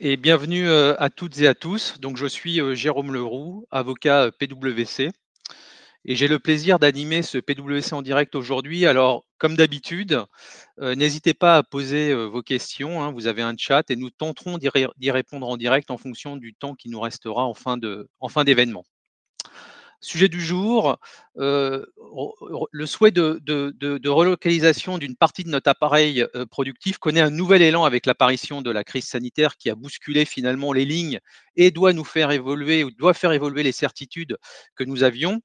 Et bienvenue euh, à toutes et à tous. Donc, je suis euh, Jérôme Leroux, avocat euh, PwC, et j'ai le plaisir d'animer ce PwC en direct aujourd'hui. Alors, comme d'habitude, n'hésitez pas à poser vos questions. Hein. vous avez un chat et nous tenterons d'y répondre en direct en fonction du temps qui nous restera en fin d'événement. Sujet du jour, euh, le souhait de, relocalisation d'une partie de notre appareil euh, productif connaît un nouvel élan avec l'apparition de la crise sanitaire qui a bousculé finalement les lignes et doit nous faire évoluer ou doit faire évoluer les certitudes que nous avions.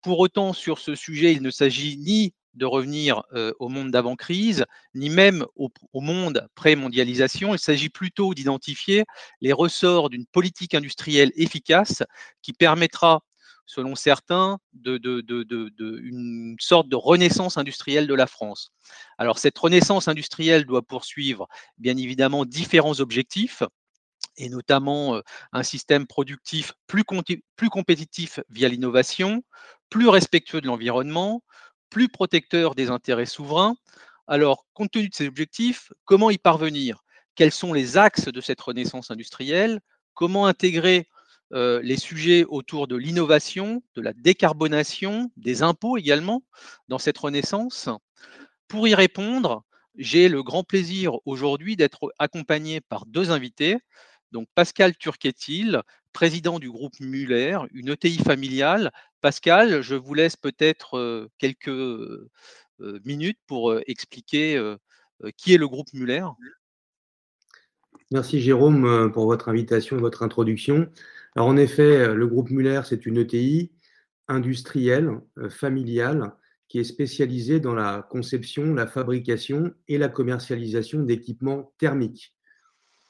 Pour autant, sur ce sujet, il ne s'agit ni de revenir euh, au monde d'avant-crise, ni même au, au monde pré-mondialisation. Il s'agit plutôt d'identifier les ressorts d'une politique industrielle efficace qui permettra selon certains, de, une sorte de renaissance industrielle de la France. Alors cette renaissance industrielle doit poursuivre bien évidemment différents objectifs, et notamment euh, un système productif plus, plus compétitif via l'innovation, plus respectueux de l'environnement, plus protecteur des intérêts souverains. Alors, compte tenu de ces objectifs, comment y parvenir? Quels sont les axes de cette renaissance industrielle? Comment intégrer euh, les sujets autour de l'innovation, de la décarbonation, des impôts également dans cette renaissance. Pour y répondre, j'ai le grand plaisir aujourd'hui d'être accompagné par deux invités. Donc Pascal Turquetil, président du groupe Muller, une ETI familiale. Pascal, je vous laisse peut-être euh, quelques euh, minutes pour expliquer qui est le groupe Muller. Merci Jérôme pour votre invitation votre introduction. Alors en effet, euh, le groupe Muller, c'est une ETI industrielle, euh, familiale, qui est spécialisée dans la conception, la fabrication et la commercialisation d'équipements thermiques.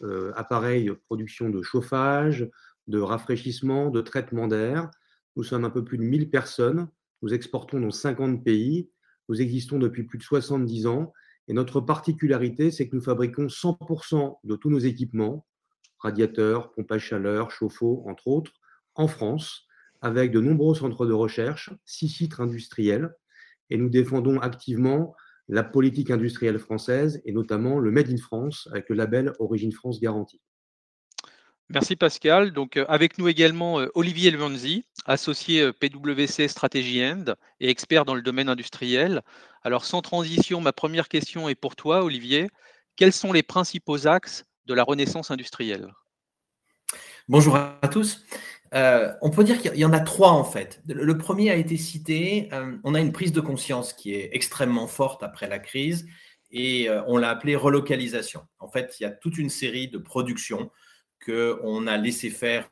Euh, appareils, production de chauffage, de rafraîchissement, de traitement d'air. Nous sommes un peu plus de 1000 personnes. Nous exportons dans 50 pays. Nous existons depuis plus de 70 ans. Et notre particularité, c'est que nous fabriquons 100% de tous nos équipements radiateurs, pompes à chaleur, chauffe-eau, entre autres, en France, avec de nombreux centres de recherche, six sites industriels, et nous défendons activement la politique industrielle française et notamment le Made in France avec le label Origine France Garantie. Merci Pascal. Donc euh, avec nous également euh, Olivier Levanzi, associé euh, PwC Strategy End et expert dans le domaine industriel. Alors sans transition, ma première question est pour toi Olivier. Quels sont les principaux axes de la renaissance industrielle Bonjour à tous. Euh, on peut dire qu'il y en a trois en fait. Le premier a été cité. Euh, on a une prise de conscience qui est extrêmement forte après la crise et euh, on l'a appelée relocalisation. En fait, il y a toute une série de productions qu'on a laissé faire,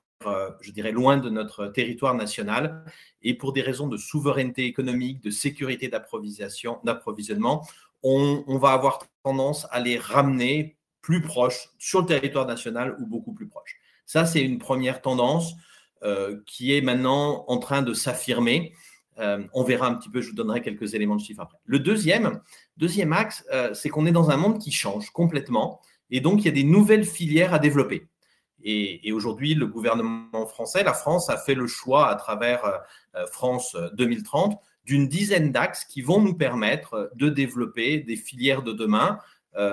je dirais, loin de notre territoire national et pour des raisons de souveraineté économique, de sécurité d'approvisionnement, on, on va avoir tendance à les ramener plus proche sur le territoire national ou beaucoup plus proche. Ça, c'est une première tendance euh, qui est maintenant en train de s'affirmer. Euh, on verra un petit peu, je vous donnerai quelques éléments de chiffres après. Le deuxième, deuxième axe, euh, c'est qu'on est dans un monde qui change complètement et donc il y a des nouvelles filières à développer. Et, aujourd'hui, le gouvernement français, la France, a fait le choix à travers France 2030 d'une dizaine d'axes qui vont nous permettre de développer des filières de demain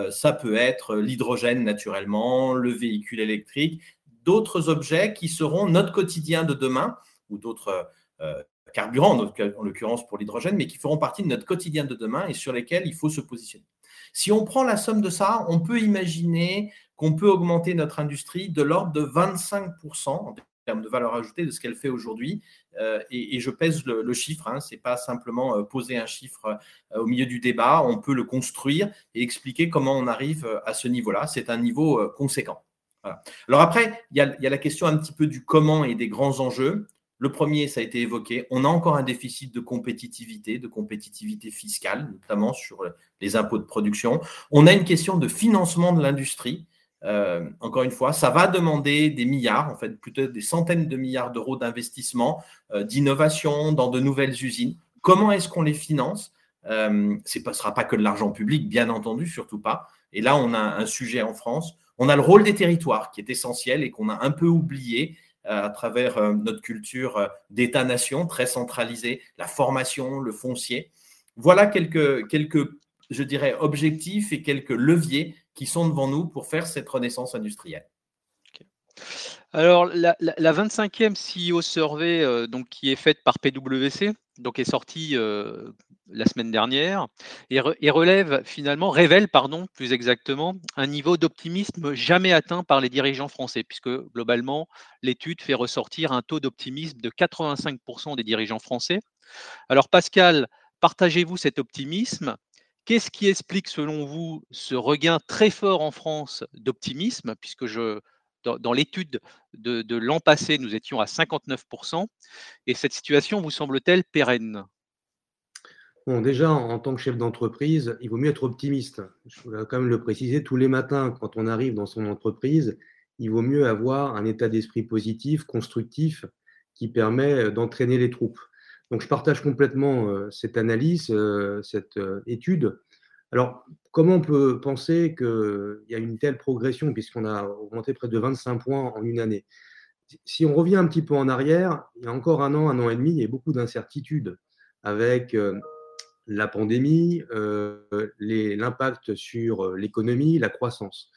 ça peut être l'hydrogène naturellement, le véhicule électrique, d'autres objets qui seront notre quotidien de demain ou d'autres euh, carburants, en l'occurrence pour l'hydrogène, mais qui feront partie de notre quotidien de demain et sur lesquels il faut se positionner. Si on prend la somme de ça, on peut imaginer qu'on peut augmenter notre industrie de l'ordre de 25% termes de valeur ajoutée de ce qu'elle fait aujourd'hui. Euh, et, je pèse le, chiffre, hein, ce n'est pas simplement euh, poser un chiffre euh, au milieu du débat, on peut le construire et expliquer comment on arrive à ce niveau-là. C'est un niveau conséquent. Alors après, il y, il y, a, la question un petit peu du comment et des grands enjeux. Le premier, ça a été évoqué, on a encore un déficit de compétitivité, de compétitivité fiscale, notamment sur les impôts de production. On a une question de financement de l'industrie. Euh, encore une fois, ça va demander des milliards, en fait, plutôt des centaines de milliards d'euros d'investissement, euh, d'innovation dans de nouvelles usines. Comment est-ce qu'on les finance? Euh, Ce ne sera pas que de l'argent public, bien entendu, surtout pas. Et là, on a un sujet en France. On a le rôle des territoires qui est essentiel et qu'on a un peu oublié à travers notre culture d'État-nation très centralisée, la formation, le foncier. Voilà quelques, quelques, je dirais, objectifs et quelques leviers qui sont devant nous pour faire cette renaissance industrielle. Alors, la, 25e CEO Survey, euh, donc, qui est faite par PwC, donc est sortie euh, la semaine dernière, et, relève finalement, révèle, pardon, plus exactement, un niveau d'optimisme jamais atteint par les dirigeants français, puisque globalement, l'étude fait ressortir un taux d'optimisme de 85% des dirigeants français. Alors, Pascal, partagez-vous cet optimisme? Qu'est-ce qui explique, selon vous, ce regain très fort en France d'optimisme, puisque dans, l'étude de, l'an passé, nous étions à 59%, et cette situation vous semble-t-elle pérenne? Bon, déjà, en, tant que chef d'entreprise, il vaut mieux être optimiste. Je voudrais quand même le préciser, tous les matins, quand on arrive dans son entreprise, il vaut mieux avoir un état d'esprit positif, constructif, qui permet d'entraîner les troupes. Donc, je partage complètement cette analyse, cette étude. Alors, comment on peut penser qu'il y a une telle progression puisqu'on a augmenté près de 25 points en une année? Si on revient un petit peu en arrière, il y a encore un an, un an et demi, il y a beaucoup d'incertitudes avec la pandémie, l'impact sur l'économie, la croissance.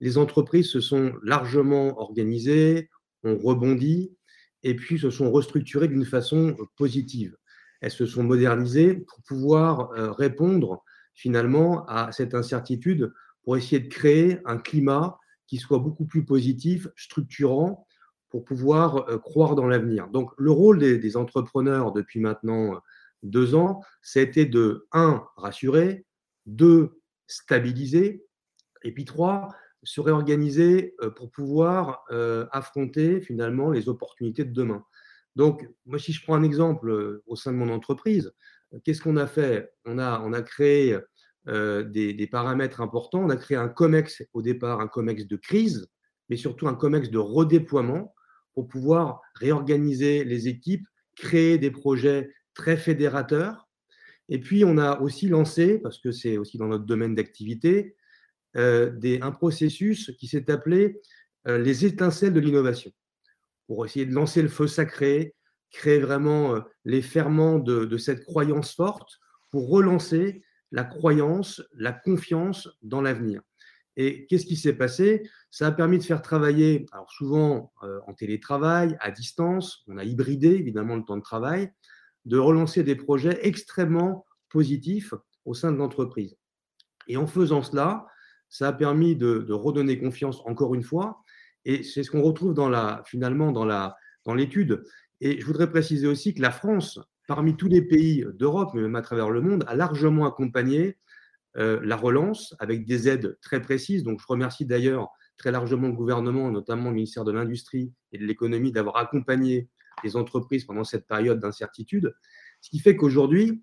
Les entreprises se sont largement organisées, ont rebondi, et puis se sont restructurées d'une façon euh, positive. Elles se sont modernisées pour pouvoir euh, répondre finalement à cette incertitude, pour essayer de créer un climat qui soit beaucoup plus positif, structurant, pour pouvoir euh, croire dans l'avenir. Donc le rôle des, entrepreneurs depuis maintenant deux ans, c'était de, un, rassurer, deux, stabiliser, et puis trois, se réorganiser euh, pour pouvoir euh, affronter finalement les opportunités de demain. Donc, moi, si je prends un exemple euh, au sein de mon entreprise, qu'est-ce qu'on a fait? On a, on a créé des, paramètres importants. On a créé un COMEX au départ, un COMEX de crise, mais surtout un COMEX de redéploiement pour pouvoir réorganiser les équipes, créer des projets très fédérateurs. Et puis, on a aussi lancé, parce que c'est aussi dans notre domaine d'activité, euh, un processus qui s'est appelé euh, les étincelles de l'innovation, pour essayer de lancer le feu sacré, créer vraiment euh, les ferments de, cette croyance forte, pour relancer la croyance, la confiance dans l'avenir. Et qu'est-ce qui s'est passé? Ça a permis de faire travailler, alors souvent en télétravail, à distance, on a hybridé évidemment le temps de travail, de relancer des projets extrêmement positifs au sein de l'entreprise. Et en faisant cela, ça a permis de, redonner confiance encore une fois. Et c'est ce qu'on retrouve finalement dans l'étude. Et je voudrais préciser aussi que la France, parmi tous les pays d'Europe, mais même à travers le monde, a largement accompagné euh, la relance avec des aides très précises. Donc je remercie d'ailleurs très largement le gouvernement, notamment le ministère de l'Industrie et de l'Économie, d'avoir accompagné les entreprises pendant cette période d'incertitude. Ce qui fait qu'aujourd'hui,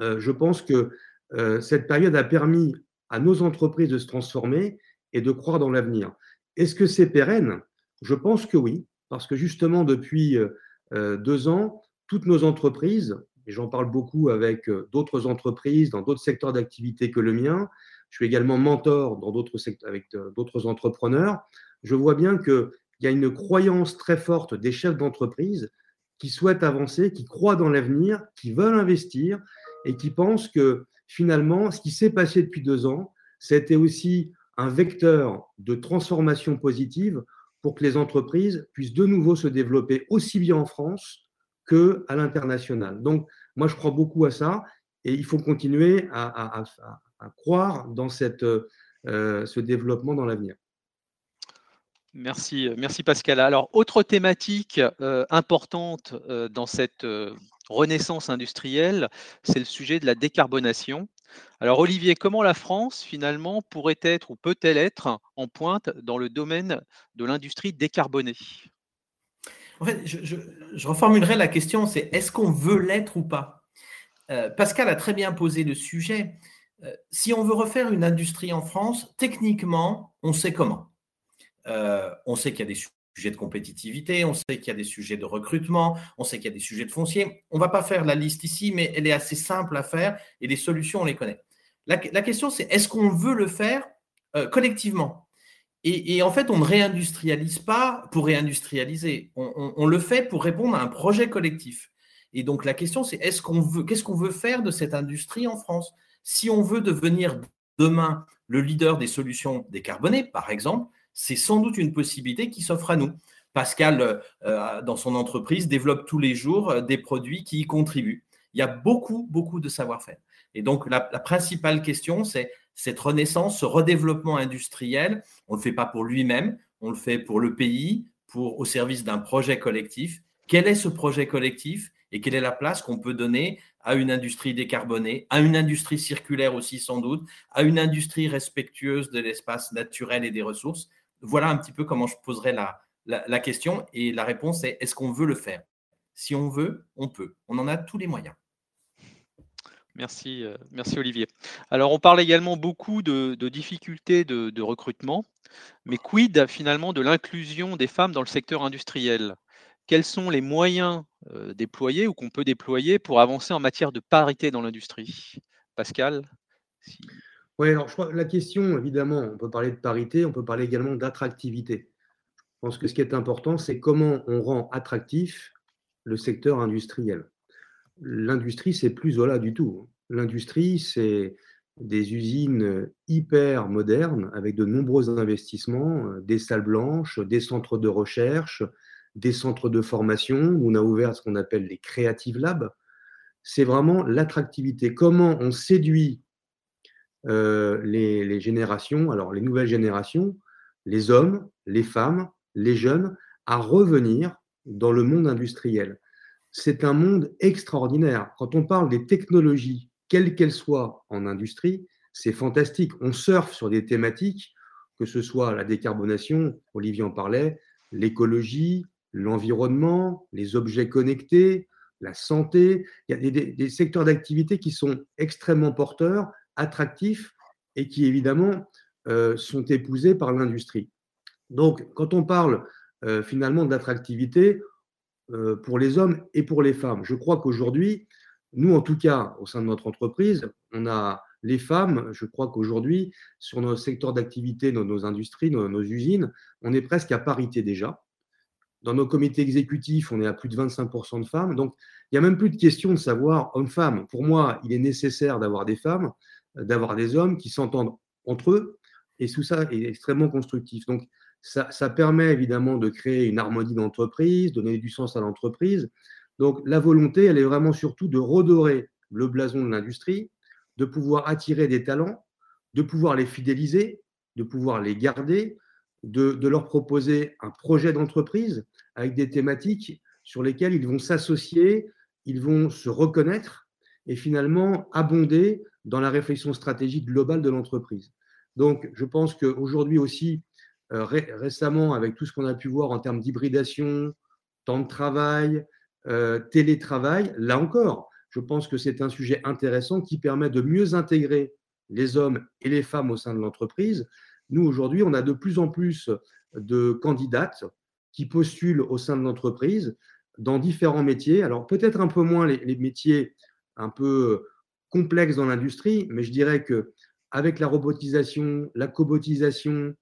euh, je pense que euh, cette période a permis à nos entreprises de se transformer et de croire dans l'avenir. Est-ce que c'est pérenne? Je pense que oui, parce que justement, depuis euh, euh, deux ans, toutes nos entreprises, et j'en parle beaucoup avec euh, d'autres entreprises dans d'autres secteurs d'activité que le mien, je suis également mentor dans d'autres secteurs avec d'autres entrepreneurs, je vois bien qu'il y a une croyance très forte des chefs d'entreprise qui souhaitent avancer, qui croient dans l'avenir, qui veulent investir et qui pensent que finalement, ce qui s'est passé depuis deux ans, c'était aussi un vecteur de transformation positive pour que les entreprises puissent de nouveau se développer aussi bien en France qu'à l'international. Donc, moi, je crois beaucoup à ça et il faut continuer à, croire dans cette, euh, ce développement dans l'avenir. Merci, merci Pascal. Alors, autre thématique euh, importante euh, dans cette renaissance industrielle, c'est le sujet de la décarbonation. Alors Olivier, comment la France finalement pourrait être ou peut-elle être en pointe dans le domaine de l'industrie décarbonée? En fait, je, reformulerai la question, c'est est-ce qu'on veut l'être ou pas? Euh, Pascal a très bien posé le sujet. Euh, si on veut refaire une industrie en France, techniquement, on sait comment. Euh, on sait qu'il y a des de compétitivité, on sait qu'il y a des sujets de recrutement, on sait qu'il y a des sujets de foncier. On ne va pas faire la liste ici, mais elle est assez simple à faire et les solutions, on les connaît. La, question, c'est est-ce qu'on veut le faire euh, collectivement? Et, en fait, on ne réindustrialise pas pour réindustrialiser. On, le fait pour répondre à un projet collectif. Et donc, la question, c'est est-ce qu'on veut, qu'est-ce qu'on veut faire de cette industrie en France? Si on veut devenir demain le leader des solutions décarbonées, par exemple, c'est sans doute une possibilité qui s'offre à nous. Pascal, euh, dans son entreprise, développe tous les jours euh, des produits qui y contribuent. Il y a beaucoup, beaucoup de savoir-faire. Et donc, la, principale question, c'est cette renaissance, ce redéveloppement industriel. On ne le fait pas pour lui-même, on le fait pour le pays, pour, au service d'un projet collectif. Quel est ce projet collectif et quelle est la place qu'on peut donner à une industrie décarbonée, à une industrie circulaire aussi sans doute, à une industrie respectueuse de l'espace naturel et des ressources? Voilà un petit peu comment je poserais la, question et la réponse est est-ce qu'on veut le faire? Si on veut, on peut. On en a tous les moyens. Merci, euh, merci Olivier. Alors on parle également beaucoup de, difficultés de, recrutement, mais quid finalement de l'inclusion des femmes dans le secteur industriel? Quels sont les moyens déployés ou qu'on peut déployer pour avancer en matière de parité dans l'industrie? Pascal Oui, alors je crois la question, évidemment, on peut parler de parité, on peut parler également d'attractivité. Je pense que ce qui est important, c'est comment on rend attractif le secteur industriel. L'industrie, c'est plus voilà du tout. L'industrie, c'est des usines hyper modernes avec de nombreux investissements, des salles blanches, des centres de recherche, des centres de formation, où on a ouvert ce qu'on appelle les Creative Labs. C'est vraiment l'attractivité. Comment on séduit euh, les, générations, alors les nouvelles générations, les hommes, les femmes, les jeunes, à revenir dans le monde industriel. C'est un monde extraordinaire. Quand on parle des technologies, quelles qu'elles soient en industrie, c'est fantastique. On surfe sur des thématiques, que ce soit la décarbonation, Olivier en parlait, l'écologie, l'environnement, les objets connectés, la santé. Il y a des, secteurs d'activité qui sont extrêmement porteurs, attractifs et qui évidemment euh, sont épousés par l'industrie. Donc, quand on parle euh, finalement d'attractivité euh, pour les hommes et pour les femmes, je crois qu'aujourd'hui, nous en tout cas, au sein de notre entreprise, on a les femmes, je crois qu'aujourd'hui, sur nos secteurs d'activité, nos, nos, industries, nos usines, on est presque à parité déjà. Dans nos comités exécutifs, on est à plus de 25% de femmes. Donc, il n'y a même plus de question de savoir homme-femme. Pour moi, il est nécessaire d'avoir des femmes, d'avoir des hommes qui s'entendent entre eux. Et tout ça est extrêmement constructif. Donc, ça, ça permet évidemment de créer une harmonie d'entreprise, donner du sens à l'entreprise. Donc, la volonté, elle est vraiment surtout de redorer le blason de l'industrie, de pouvoir attirer des talents, de pouvoir les fidéliser, de pouvoir les garder, de, leur proposer un projet d'entreprise avec des thématiques sur lesquelles ils vont s'associer, ils vont se reconnaître et finalement abonder dans la réflexion stratégique globale de l'entreprise. Donc, je pense qu'aujourd'hui aussi, euh, récemment, avec tout ce qu'on a pu voir en termes d'hybridation, temps de travail, euh, télétravail, là encore, je pense que c'est un sujet intéressant qui permet de mieux intégrer les hommes et les femmes au sein de l'entreprise, nous, aujourd'hui, on a de plus en plus de candidates qui postulent au sein de l'entreprise dans différents métiers. Alors, peut-être un peu moins les, métiers un peu complexes dans l'industrie, mais je dirais que avec la robotisation, la cobotisation,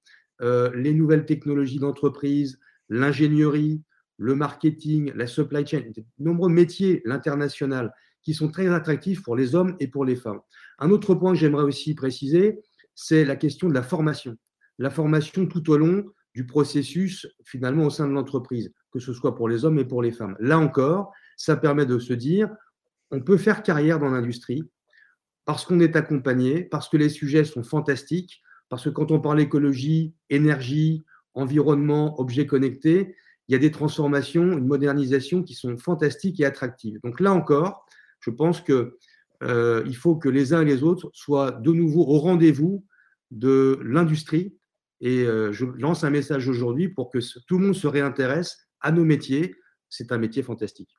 euh, les nouvelles technologies d'entreprise, l'ingénierie, le marketing, la supply chain, de nombreux métiers, l'international, qui sont très attractifs pour les hommes et pour les femmes. Un autre point que j'aimerais aussi préciser, c'est la question de la formation. La formation tout au long du processus, finalement, au sein de l'entreprise, que ce soit pour les hommes et pour les femmes. Là encore, ça permet de se dire, on peut faire carrière dans l'industrie parce qu'on est accompagné, parce que les sujets sont fantastiques, parce que quand on parle écologie, énergie, environnement, objets connectés, il y a des transformations, une modernisation qui sont fantastiques et attractives. Donc là encore, je pense que euh, il faut que les uns et les autres soient de nouveau au rendez-vous de l'industrie. Et euh, je lance un message aujourd'hui pour que tout le monde se réintéresse à nos métiers. C'est un métier fantastique.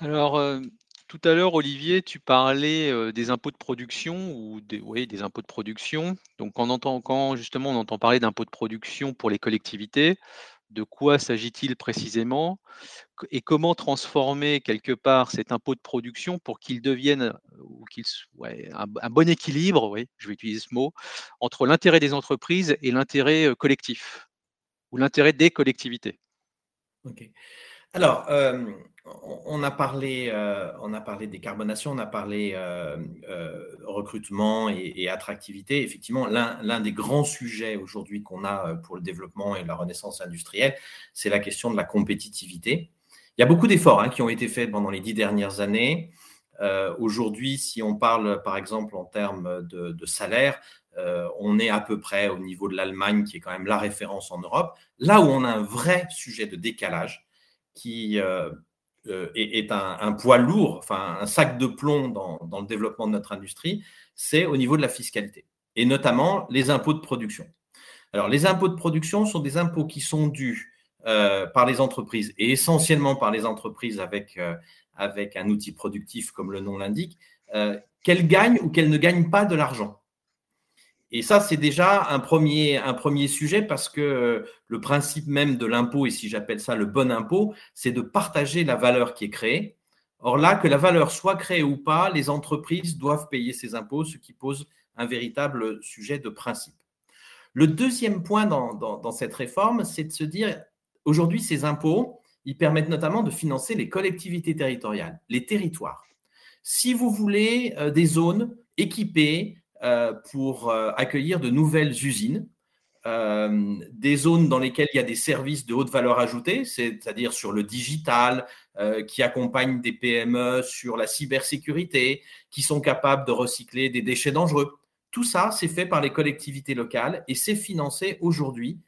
Alors, euh, tout à l'heure, Olivier, tu parlais des impôts de production ou des, impôts de production. Donc, on entend, quand justement on entend parler d'impôts de production pour les collectivités, de quoi s'agit-il précisément? Et comment transformer quelque part cet impôt de production pour qu'il devienne ou qu'il ouais, un, bon équilibre, oui, je vais utiliser ce mot, entre l'intérêt des entreprises et l'intérêt collectif ou l'intérêt des collectivités? Alors, euh, on a parlé, euh, on décarbonation, on a parlé euh, recrutement et, attractivité. Effectivement, l'un des grands sujets aujourd'hui qu'on a pour le développement et la renaissance industrielle, c'est la question de la compétitivité. Il y a beaucoup d'efforts hein, qui ont été faits pendant les dix dernières années. aujourd'hui, si on parle par exemple en termes de salaire, euh, on est à peu près au niveau de l'Allemagne, qui est quand même la référence en Europe. Là où on a un vrai sujet de décalage, qui euh, euh, est, un, poids lourd, enfin un sac de plomb dans, le développement de notre industrie, c'est au niveau de la fiscalité, et notamment les impôts de production. Alors, les impôts de production sont des impôts qui sont dus par les entreprises, et essentiellement par les entreprises avec, avec un outil productif, comme le nom l'indique, qu'elles gagnent ou qu'elles ne gagnent pas de l'argent. Et ça, c'est déjà un premier, sujet parce que euh, le principe même de l'impôt, et si j'appelle ça le bon impôt, c'est de partager la valeur qui est créée. Or là, que la valeur soit créée ou pas, les entreprises doivent payer ces impôts, ce qui pose un véritable sujet de principe. Le deuxième point dans, cette réforme, c'est de se dire, aujourd'hui, ces impôts, ils permettent notamment de financer les collectivités territoriales, les territoires. Si vous voulez euh, des zones équipées, pour euh, accueillir de nouvelles usines, euh, des zones dans lesquelles il y a des services de haute valeur ajoutée, c'est-à-dire sur le digital, qui accompagnent des PME sur la cybersécurité, qui sont capables de recycler des déchets dangereux. Tout ça, c'est fait par les collectivités locales et c'est financé aujourd'hui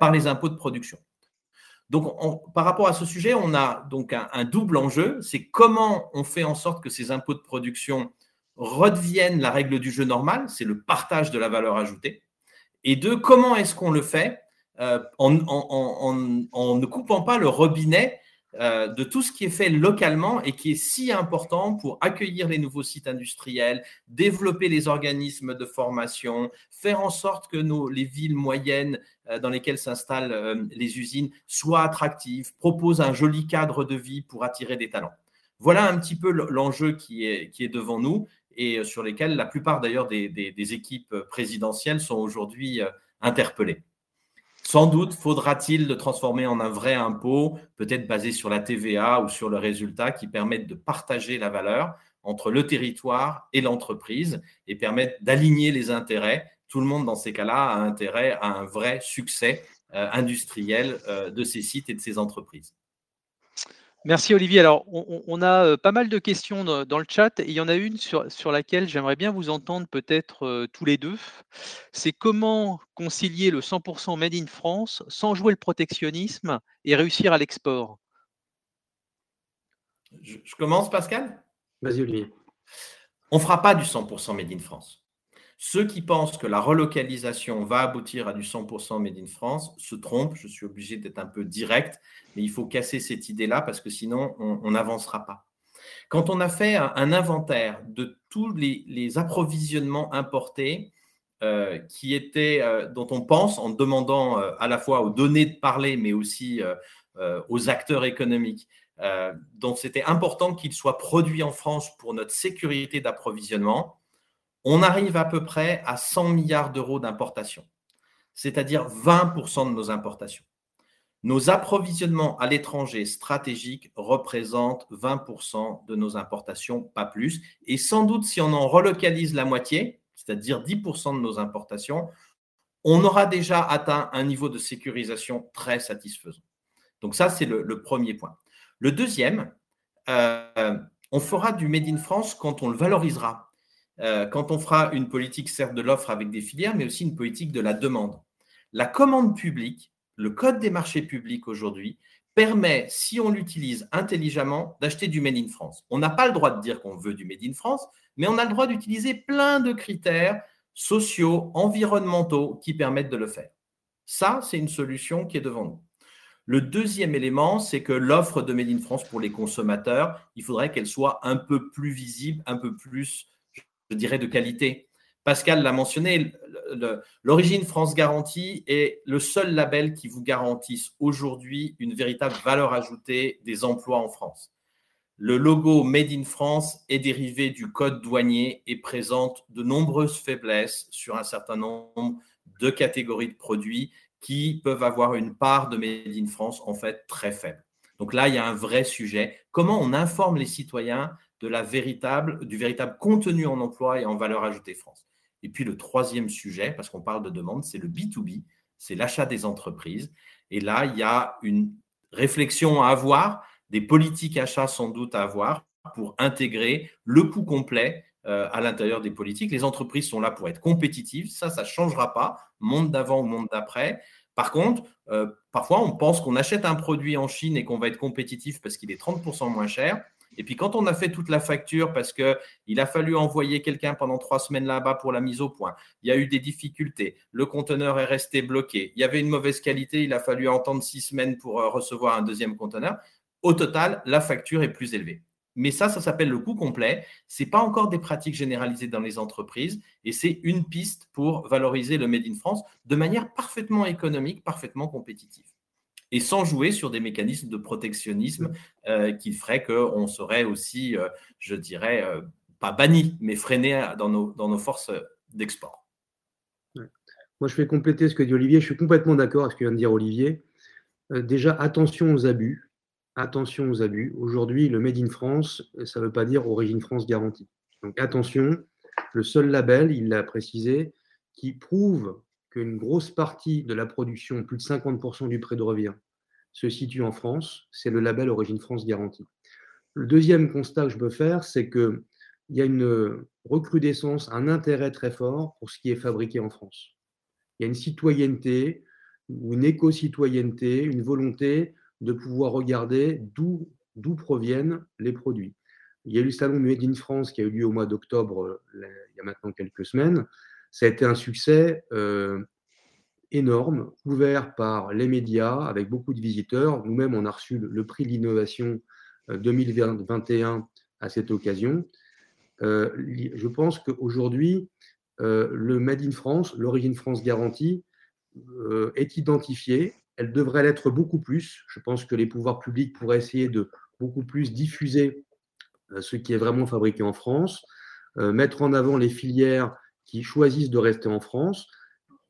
par les impôts de production. Donc, par rapport à ce sujet, on a donc un double enjeu, c'est comment on fait en sorte que ces impôts de production redeviennent la règle du jeu normal, c'est le partage de la valeur ajoutée. Et deux, comment est-ce qu'on le fait euh, en, ne coupant pas le robinet euh, de tout ce qui est fait localement et qui est si important pour accueillir les nouveaux sites industriels, développer les organismes de formation, faire en sorte que nos, les villes moyennes euh, dans lesquelles s'installent les usines soient attractives, proposent un joli cadre de vie pour attirer des talents. Voilà un petit peu l'enjeu qui est devant nous et euh, sur lesquels la plupart d'ailleurs des, équipes présidentielles sont aujourd'hui euh, interpellées. Sans doute faudra-t-il le transformer en un vrai impôt, peut-être basé sur la TVA ou sur le résultat, qui permette de partager la valeur entre le territoire et l'entreprise et permettre d'aligner les intérêts. Tout le monde, dans ces cas-là, a intérêt à un vrai succès euh, industriel de ces sites et de ces entreprises. Merci Olivier. Alors, on, a euh, pas mal de questions dans, le chat et il y en a une sur, sur laquelle j'aimerais bien vous entendre peut-être euh, tous les deux. C'est comment concilier le 100% Made in France sans jouer le protectionnisme et réussir à l'export? Je, commence, Pascal? Vas-y Olivier. On ne fera pas du 100% Made in France. Ceux qui pensent que la relocalisation va aboutir à du 100% Made in France se trompent. Je suis obligé d'être un peu direct, mais il faut casser cette idée-là parce que sinon, on n'avancera pas. Quand on a fait un, inventaire de tous les, approvisionnements importés euh, qui étaient, euh, dont on pense en demandant euh, à la fois aux données de parler, mais aussi aux acteurs économiques, dont c'était important qu'ils soient produits en France pour notre sécurité d'approvisionnement, on arrive à peu près à 100 milliards d'euros d'importation, c'est-à-dire 20% de nos importations. Nos approvisionnements à l'étranger stratégiques représentent 20% de nos importations, pas plus. Et sans doute, si on en relocalise la moitié, c'est-à-dire 10% de nos importations, on aura déjà atteint un niveau de sécurisation très satisfaisant. Donc ça, c'est le, premier point. Le deuxième, euh, on fera du Made in France quand on le valorisera. Euh, quand on fera une politique, certes, de l'offre avec des filières, mais aussi une politique de la demande. La commande publique, le code des marchés publics aujourd'hui, permet, si on l'utilise intelligemment, d'acheter du Made in France. On n'a pas le droit de dire qu'on veut du Made in France, mais on a le droit d'utiliser plein de critères sociaux, environnementaux qui permettent de le faire. Ça, c'est une solution qui est devant nous. Le deuxième élément, c'est que l'offre de Made in France pour les consommateurs, il faudrait qu'elle soit un peu plus visible, un peu plus je dirais, de qualité. Pascal l'a mentionné, l'origine France Garantie est le seul label qui vous garantisse aujourd'hui une véritable valeur ajoutée des emplois en France. Le logo Made in France est dérivé du code douanier et présente de nombreuses faiblesses sur un certain nombre de catégories de produits qui peuvent avoir une part de Made in France en fait très faible. Donc là, il y a un vrai sujet. Comment on informe les citoyens de la véritable, du véritable contenu en emploi et en valeur ajoutée France Et puis le troisième sujet, parce qu'on parle de demande, c'est le B2B, c'est l'achat des entreprises. Et là, il y a une réflexion à avoir, des politiques achats sans doute à avoir pour intégrer le coût complet euh, à l'intérieur des politiques. Les entreprises sont là pour être compétitives, ça, ça ne changera pas, monde d'avant ou monde d'après. Par contre, euh, parfois, on pense qu'on achète un produit en Chine et qu'on va être compétitif parce qu'il est 30% moins cher. Et puis quand on a fait toute la facture parce qu'il a fallu envoyer quelqu'un pendant trois semaines là-bas pour la mise au point, il y a eu des difficultés, le conteneur est resté bloqué, il y avait une mauvaise qualité, il a fallu attendre six semaines pour euh, recevoir un deuxième conteneur. Au total, la facture est plus élevée. Mais ça, ça s'appelle le coût complet. Ce n'est pas encore des pratiques généralisées dans les entreprises et c'est une piste pour valoriser le Made in France de manière parfaitement économique, parfaitement compétitive et sans jouer sur des mécanismes de protectionnisme euh, qui feraient qu'on serait aussi, euh, je dirais, euh, pas banni, mais freiné dans nos, dans nos forces d'export. Moi, je vais compléter ce que dit Olivier. Je suis complètement d'accord avec ce que vient de dire Olivier. déjà, attention aux abus. Attention aux abus. Aujourd'hui, le Made in France, ça ne veut pas dire Origine France garantie. Donc attention, le seul label, il l'a précisé, qui prouve qu'une grosse partie de la production, plus de 50% du prêt de revient, se situe en France, c'est le label Origine France Garantie. Le deuxième constat que je peux faire, c'est qu'il y a une recrudescence, un intérêt très fort pour ce qui est fabriqué en France. Il y a une citoyenneté ou une éco-citoyenneté, une volonté de pouvoir regarder d'où proviennent les produits. Il y a eu le salon Made in France qui a eu lieu au mois d'octobre, il y a maintenant quelques semaines. Ça a été un succès euh, énorme, ouvert par les médias, avec beaucoup de visiteurs. Nous-mêmes, on a reçu le, prix de l'innovation 2021 euh, à cette occasion. Euh, je pense qu'aujourd'hui, le Made in France, l'origine France garantie, est identifiée. Elle devrait l'être beaucoup plus. Je pense que les pouvoirs publics pourraient essayer de beaucoup plus diffuser ce qui est vraiment fabriqué en France, mettre en avant les filières qui choisissent de rester en France.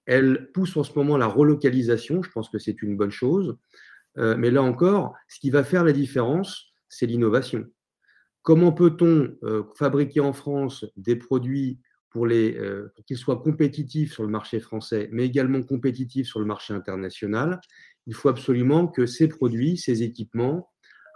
Elle pousse en ce moment la relocalisation, je pense que c'est une bonne chose. Euh, mais là encore, ce qui va faire la différence, c'est l'innovation. Comment peut-on euh, fabriquer en France des produits pour, euh, pour qu'ils soient compétitifs sur le marché français, mais également compétitifs sur le marché international? Il faut absolument que ces produits, ces équipements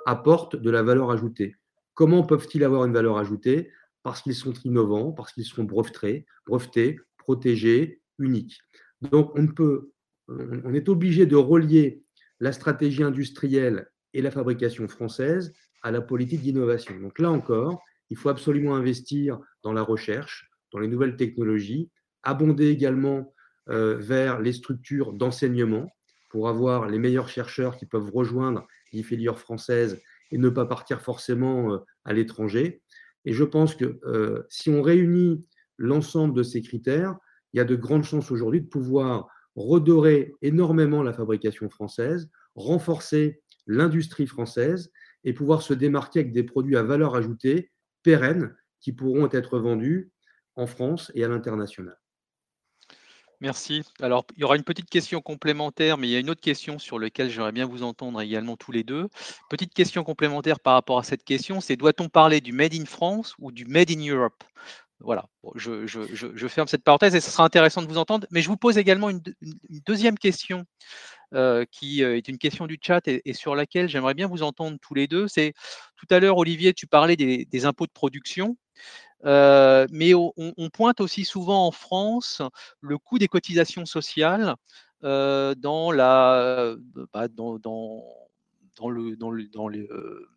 apportent de la valeur ajoutée. Comment peuvent-ils avoir une valeur ajoutée? Parce qu'ils sont innovants, parce qu'ils sont brevetés, brevetés, protégés, uniques. Donc, on, peut, on est obligé de relier la stratégie industrielle et la fabrication française à la politique d'innovation. Donc là encore, il faut absolument investir dans la recherche, dans les nouvelles technologies, abonder également euh, vers les structures d'enseignement pour avoir les meilleurs chercheurs qui peuvent rejoindre les filières françaises et ne pas partir forcément euh, à l'étranger. Et je pense que euh, si on réunit l'ensemble de ces critères, il y a de grandes chances aujourd'hui de pouvoir redorer énormément la fabrication française, renforcer l'industrie française et pouvoir se démarquer avec des produits à valeur ajoutée pérennes qui pourront être vendus en France et à l'international. Merci. Alors, il y aura une petite question complémentaire, mais il y a une autre question sur laquelle j'aimerais bien vous entendre également tous les deux. Petite question complémentaire par rapport à cette question, c'est doit-on parler du Made in France ou du Made in Europe? Voilà, je, ferme cette parenthèse et ce sera intéressant de vous entendre. Mais je vous pose également une, deuxième question euh, qui euh, est une question du chat et, sur laquelle j'aimerais bien vous entendre tous les deux. C'est tout à l'heure, Olivier, tu parlais des impôts de production. Euh, mais on, pointe aussi souvent en France le coût des cotisations sociales euh, dans, la, bah, dans, dans, dans, le, dans, le, dans, le,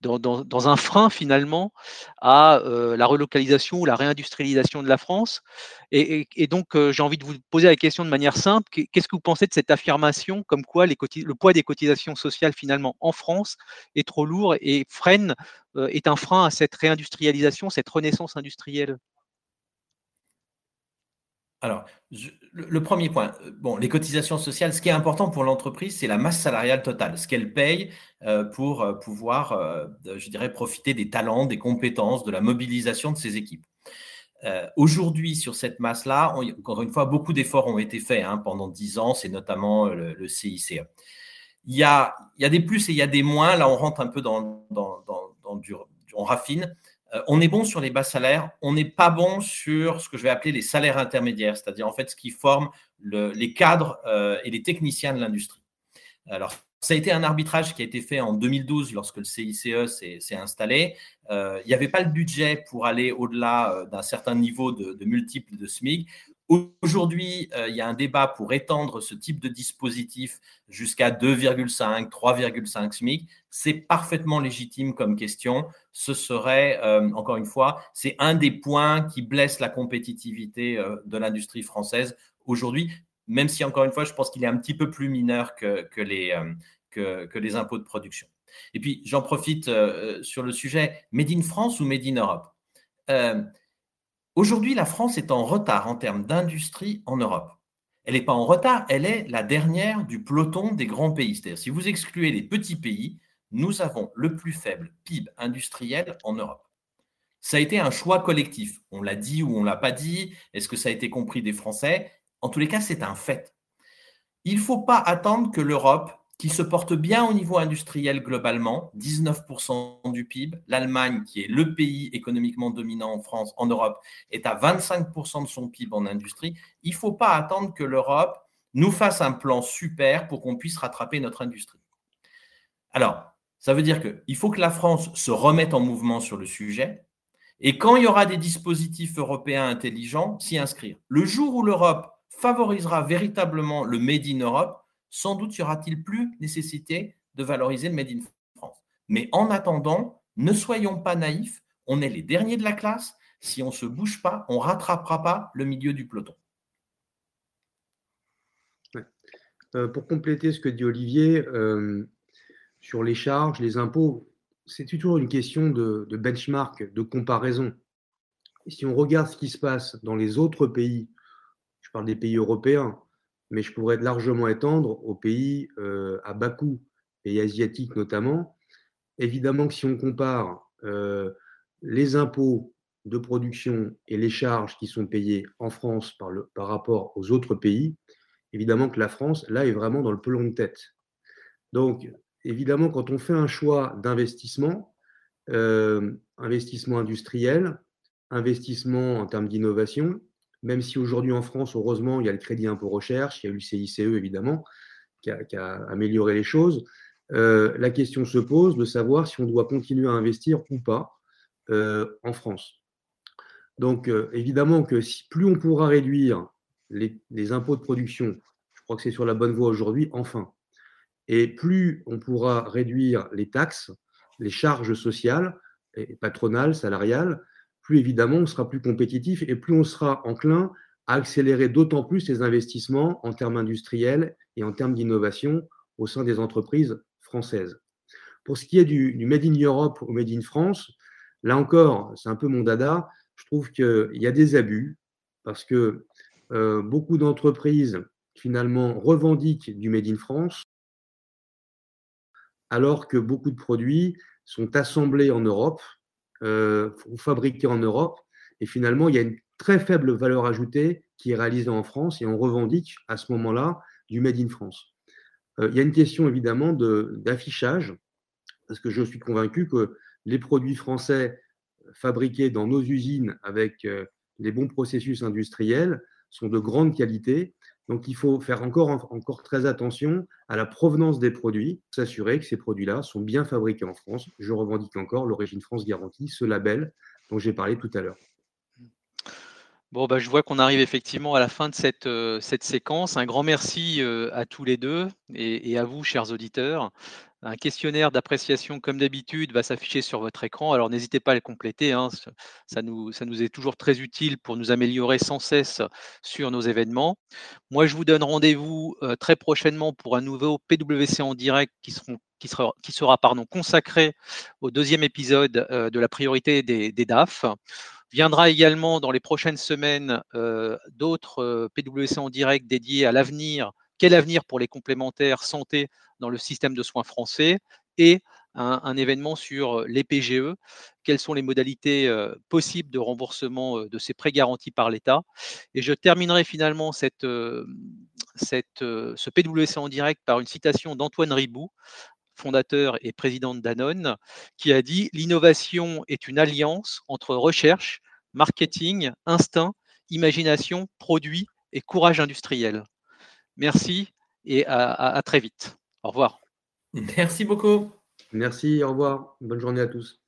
dans, un frein finalement à euh, la relocalisation ou la réindustrialisation de la France. Et, donc, euh, j'ai envie de vous poser la question de manière simple. Qu'est-ce que vous pensez de cette affirmation comme quoi le poids des cotisations sociales finalement en France est trop lourd et freine, euh, est un frein à cette réindustrialisation, cette renaissance industrielle? Alors, le, premier point, euh, bon, les cotisations sociales, ce qui est important pour l'entreprise, c'est la masse salariale totale, ce qu'elle paye euh, pour euh, pouvoir, je dirais, profiter des talents, des compétences, de la mobilisation de ses équipes. Aujourd'hui, sur cette masse-là, encore une fois, beaucoup d'efforts ont été faits hein, pendant dix ans, c'est notamment le, CICE. il y a, il y a des plus et il y a des moins. Là, on rentre un peu dans, dans, dans, du, on raffine. Euh, on est bon sur les bas salaires, on n'est pas bon sur ce que je vais appeler les salaires intermédiaires, c'est-à-dire en fait ce qui forme les cadres euh, et les techniciens de l'industrie. Alors, ça a été un arbitrage qui a été fait en 2012 lorsque le CICE s'est installé. Euh, il n'y avait pas le budget pour aller au-delà d'un certain niveau de, de multiples de SMIC. Aujourd'hui, euh, il y a un débat pour étendre ce type de dispositif jusqu'à 2,5, 3,5 SMIC. C'est parfaitement légitime comme question. Ce serait, euh, encore une fois, c'est un des points qui blesse la compétitivité euh, de l'industrie française aujourd'hui, même si, encore une fois, je pense qu'il est un petit peu plus mineur que, les, que, que les impôts de production. Et puis, j'en profite sur le sujet Made in France ou Made in Europe? Aujourd'hui, la France est en retard en termes d'industrie en Europe. Elle n'est pas en retard, elle est la dernière du peloton des grands pays. C'est-à-dire, si vous excluez les petits pays, nous avons le plus faible PIB industriel en Europe. Ça a été un choix collectif. On l'a dit ou on ne l'a pas dit. Est-ce que ça a été compris des Français? En tous les cas, c'est un fait. Il ne faut pas attendre que l'Europe qui se porte bien au niveau industriel globalement, 19% du PIB. L'Allemagne, qui est le pays économiquement dominant en France, en Europe, est à 25% de son PIB en industrie. Il ne faut pas attendre que l'Europe nous fasse un plan super pour qu'on puisse rattraper notre industrie. Alors, ça veut dire qu'il faut que la France se remette en mouvement sur le sujet. Et quand il y aura des dispositifs européens intelligents, s'y inscrire. Le jour où l'Europe favorisera véritablement le Made in Europe, sans doute y aura-t-il plus nécessité de valoriser le Made in France. Mais en attendant, ne soyons pas naïfs, on est les derniers de la classe. Si on ne se bouge pas, on ne rattrapera pas le milieu du peloton. Euh, pour compléter ce que dit Olivier, euh, sur les charges, les impôts, c'est toujours une question de, benchmark, de comparaison? Si on regarde ce qui se passe dans les autres pays, je parle des pays européens, mais je pourrais largement étendre aux pays euh, à bas coût, pays asiatiques notamment. Évidemment que si on compare euh, les impôts de production et les charges qui sont payées en France par, rapport aux autres pays, évidemment que la France, là, est vraiment dans le pelon de tête. Donc, évidemment, quand on fait un choix d'investissement, euh, investissement industriel, investissement en termes d'innovation, même si aujourd'hui en France, heureusement, il y a le crédit impôt recherche, il y a eu le CICE évidemment, qui a, amélioré les choses. Euh, la question se pose de savoir si on doit continuer à investir ou pas euh, en France. Donc, euh, évidemment que plus on pourra réduire les, les impôts de production, je crois que c'est sur la bonne voie aujourd'hui, enfin, et plus on pourra réduire les taxes, les charges sociales, patronales, salariales, plus évidemment on sera plus compétitif et plus on sera enclin à accélérer d'autant plus les investissements en termes industriels et en termes d'innovation au sein des entreprises françaises. Pour ce qui est du, Made in Europe ou Made in France, là encore, c'est un peu mon dada. Je trouve qu'il y a des abus parce que euh, beaucoup d'entreprises finalement revendiquent du Made in France alors que beaucoup de produits sont assemblés en Europe euh, fabriqués en Europe. Et finalement, il y a une très faible valeur ajoutée qui est réalisée en France et on revendique à ce moment-là du Made in France. Euh, il y a une question évidemment d'affichage, parce que je suis convaincu que les produits français fabriqués dans nos usines avec euh, les bons processus industriels sont de grande qualité donc il faut faire encore, encore très attention à la provenance des produits, s'assurer que ces produits-là sont bien fabriqués en France. Je revendique encore l'origine France garantie, ce label dont j'ai parlé tout à l'heure. Bon, bah, je vois qu'on arrive effectivement à la fin de cette, euh, cette séquence. Un grand merci euh, à tous les deux et, à vous, chers auditeurs. Un questionnaire d'appréciation, comme d'habitude, va s'afficher sur votre écran. Alors, n'hésitez pas à le compléter. Hein. Ça, nous, est toujours très utile pour nous améliorer sans cesse sur nos événements. Moi, je vous donne rendez-vous euh, très prochainement pour un nouveau PWC en direct qui, sera, consacré au deuxième épisode euh, de la priorité des, des DAF. Viendra également dans les prochaines semaines euh, d'autres PWC en direct dédiés à l'avenir quel avenir pour les complémentaires santé dans le système de soins français et un, événement sur les PGE, quelles sont les modalités possibles de remboursement de ces prêts garantis par l'État? Et je terminerai finalement cette, cette, ce PWC en direct par une citation d'Antoine Ribou, fondateur et président de Danone, qui a dit L'innovation est une alliance entre recherche, marketing, instinct, imagination, produit et courage industriel. Merci et à, très vite. Au revoir. Merci beaucoup. Merci, au revoir. Bonne journée à tous.